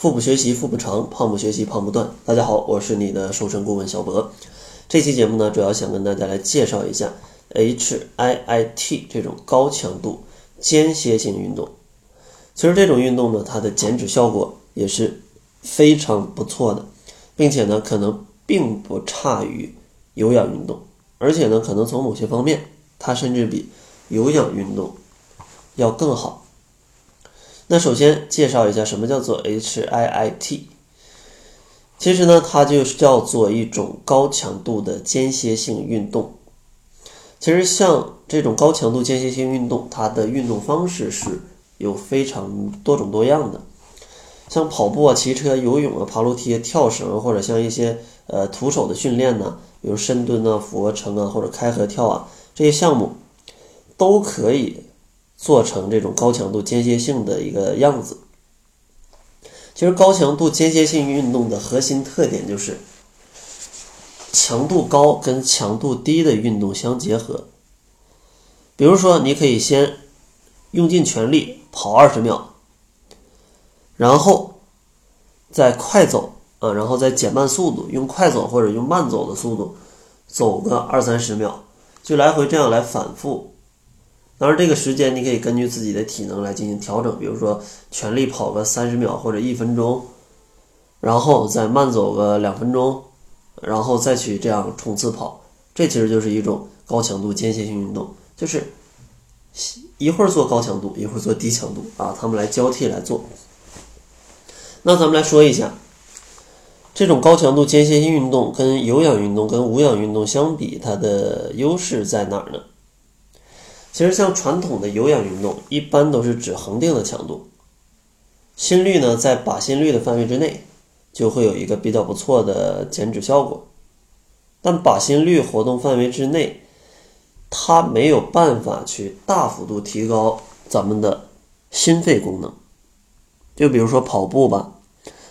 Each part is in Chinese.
腹部学习腹部长，胖不学习胖不断。大家好，我是你的瘦身顾问小博。这期节目呢，主要想跟大家来介绍一下 HIIT 这种高强度间歇性运动。其实这种运动呢，它的减脂效果也是非常不错的，并且呢，可能并不差于有氧运动，而且呢，可能从某些方面，它甚至比有氧运动要更好。那首先介绍一下什么叫做 HIIT。其实呢，它就是叫做一种高强度的间歇性运动。其实像这种高强度间歇性运动，它的运动方式是有非常多种多样的。像跑步啊、骑车、游泳啊、爬楼梯、跳绳，或者像一些呃徒手的训练呢，比如深蹲啊、俯卧撑啊，或者开合跳啊，这些项目都可以。做成这种高强度间歇性的一个样子。其实高强度间歇性运动的核心特点就是强度高跟强度低的运动相结合。比如说，你可以先用尽全力跑二十秒，然后再快走啊，然后再减慢速度，用快走或者用慢走的速度走个二三十秒，就来回这样来反复。当然，这个时间你可以根据自己的体能来进行调整，比如说全力跑个三十秒或者一分钟，然后再慢走个两分钟，然后再去这样冲刺跑，这其实就是一种高强度间歇性运动，就是一会儿做高强度，一会儿做低强度啊，他们来交替来做。那咱们来说一下，这种高强度间歇性运动跟有氧运动跟无氧运动相比，它的优势在哪儿呢？其实像传统的有氧运动，一般都是指恒定的强度，心率呢在靶心率的范围之内，就会有一个比较不错的减脂效果。但靶心率活动范围之内，它没有办法去大幅度提高咱们的心肺功能。就比如说跑步吧，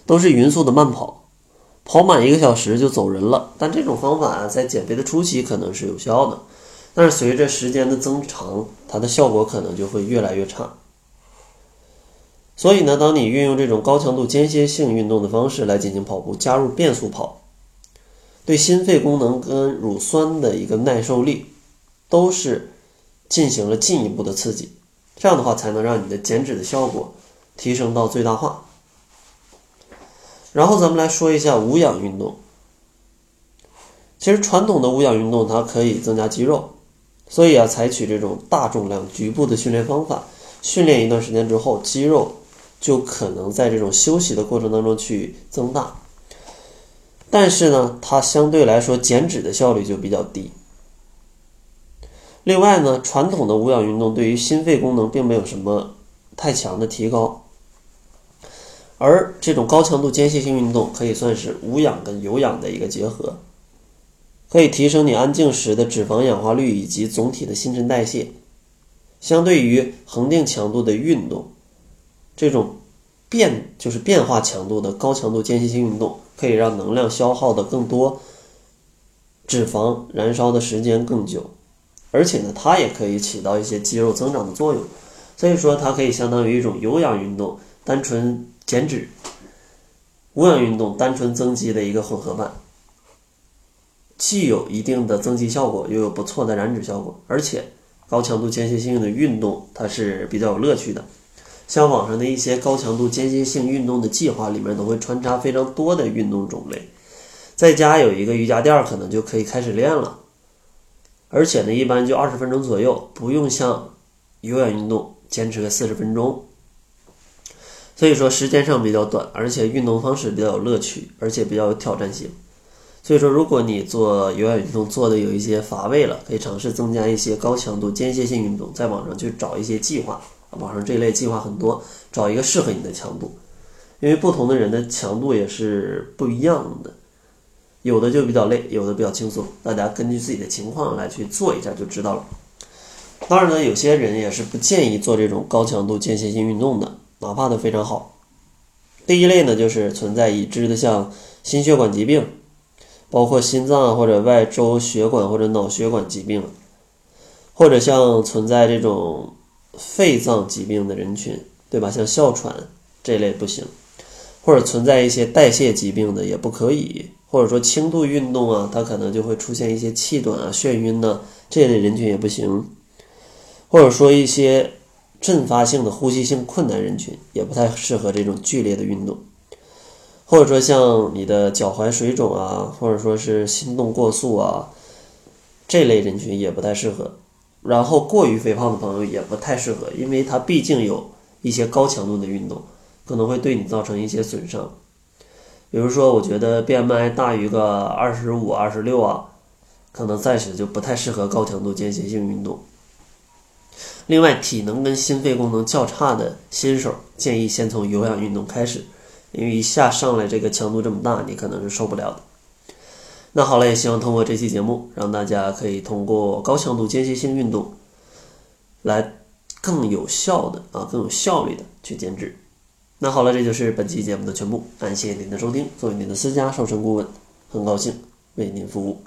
都是匀速的慢跑，跑满一个小时就走人了。但这种方法，在减肥的初期可能是有效的。但是随着时间的增长，它的效果可能就会越来越差。所以呢，当你运用这种高强度间歇性运动的方式来进行跑步，加入变速跑，对心肺功能跟乳酸的一个耐受力，都是进行了进一步的刺激。这样的话，才能让你的减脂的效果提升到最大化。然后咱们来说一下无氧运动。其实传统的无氧运动，它可以增加肌肉。所以啊，采取这种大重量局部的训练方法，训练一段时间之后，肌肉就可能在这种休息的过程当中去增大。但是呢，它相对来说减脂的效率就比较低。另外呢，传统的无氧运动对于心肺功能并没有什么太强的提高，而这种高强度间歇性运动可以算是无氧跟有氧的一个结合。可以提升你安静时的脂肪氧化率以及总体的新陈代谢。相对于恒定强度的运动，这种变就是变化强度的高强度间歇性运动，可以让能量消耗的更多，脂肪燃烧的时间更久，而且呢，它也可以起到一些肌肉增长的作用。所以说，它可以相当于一种有氧运动，单纯减脂；无氧运动，单纯增肌的一个混合版。既有一定的增肌效果，又有不错的燃脂效果，而且高强度间歇性的运动它是比较有乐趣的。像网上的一些高强度间歇性运动的计划里面，都会穿插非常多的运动种类。在家有一个瑜伽垫儿，可能就可以开始练了。而且呢，一般就二十分钟左右，不用像有氧运动坚持个四十分钟。所以说时间上比较短，而且运动方式比较有乐趣，而且比较有挑战性。所以说，如果你做有氧运动做的有一些乏味了，可以尝试增加一些高强度间歇性运动，在网上去找一些计划，网上这类计划很多，找一个适合你的强度，因为不同的人的强度也是不一样的，有的就比较累，有的比较轻松，大家根据自己的情况来去做一下就知道了。当然呢，有些人也是不建议做这种高强度间歇性运动的，哪怕它非常好。第一类呢，就是存在已知的像心血管疾病。包括心脏或者外周血管或者脑血管疾病，或者像存在这种肺脏疾病的人群，对吧？像哮喘这类不行，或者存在一些代谢疾病的也不可以，或者说轻度运动啊，它可能就会出现一些气短啊、眩晕呐，这类人群也不行。或者说一些阵发性的呼吸性困难人群也不太适合这种剧烈的运动。或者说像你的脚踝水肿啊，或者说是心动过速啊，这类人群也不太适合。然后过于肥胖的朋友也不太适合，因为它毕竟有一些高强度的运动。可能会对你造成一些损伤，比如说，我觉得 BMI 大于个二十五、二十六啊，可能暂时就不太适合高强度间歇性运动。另外，体能跟心肺功能较差的新手，建议先从有氧运动开始，因为一下上来这个强度这么大，你可能是受不了的。那好了，也希望通过这期节目，让大家可以通过高强度间歇性运动，来更有效的啊，更有效率的去减脂。那好了，这就是本期节目的全部。感谢您的收听。作为您的私家瘦身顾问，很高兴为您服务。